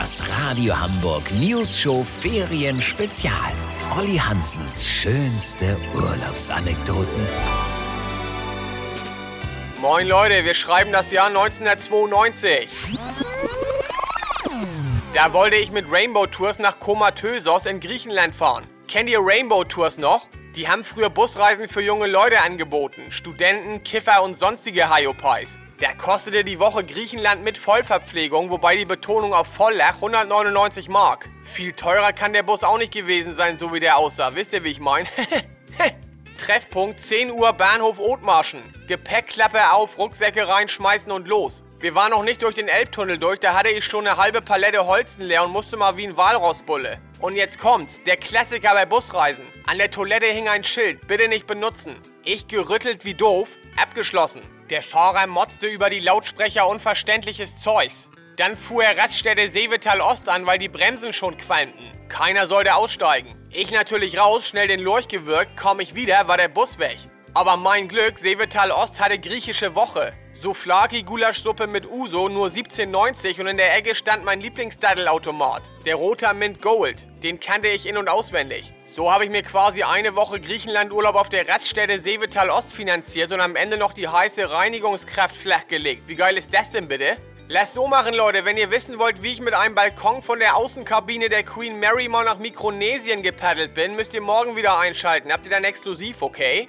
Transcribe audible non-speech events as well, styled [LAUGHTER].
Das Radio Hamburg News Show Ferien Spezial. Olli Hansens schönste Urlaubsanekdoten. Moin Leute, wir schreiben das Jahr 1992. Da wollte ich mit Rainbow Tours nach Komatösos in Griechenland fahren. Kennt ihr Rainbow Tours noch? Die haben früher Busreisen für junge Leute angeboten. Studenten, Kiffer und sonstige Hyopies. Der kostete die Woche Griechenland mit Vollverpflegung, wobei die Betonung auf voll lag 199 Mark. Viel teurer kann der Bus auch nicht gewesen sein, so wie der aussah. Wisst ihr, wie ich mein? [LAUGHS] Treffpunkt 10 Uhr Bahnhof Othmarschen. Gepäckklappe auf, Rucksäcke reinschmeißen und los. Wir waren noch nicht durch den Elbtunnel durch, da hatte ich schon eine halbe Palette Holzen leer und musste mal wie ein Walrossbulle. Und jetzt kommt's, der Klassiker bei Busreisen. An der Toilette hing ein Schild, bitte nicht benutzen. Ich gerüttelt wie doof, abgeschlossen. Der Fahrer motzte über die Lautsprecher unverständliches Zeugs. Dann fuhr er Raststätte Seevetal Ost an, weil die Bremsen schon qualmten. Keiner sollte aussteigen. Ich natürlich raus, schnell den Lurch gewirkt, komm ich wieder, war der Bus weg. Aber mein Glück, Seevetal Ost hatte griechische Woche. Souflaki Gulaschsuppe mit Uso nur 17,90 und in der Ecke stand mein Lieblingsdaddelautomat. Der roter Mint Gold. Den kannte ich in- und auswendig. So habe ich mir quasi eine Woche Griechenlandurlaub auf der Raststätte Seevetal Ost finanziert und am Ende noch die heiße Reinigungskraft flachgelegt. Wie geil ist das denn bitte? Lasst so machen, Leute. Wenn ihr wissen wollt, wie ich mit einem Balkon von der Außenkabine der Queen Mary mal nach Mikronesien gepaddelt bin, müsst ihr morgen wieder einschalten. Habt ihr dann exklusiv, okay?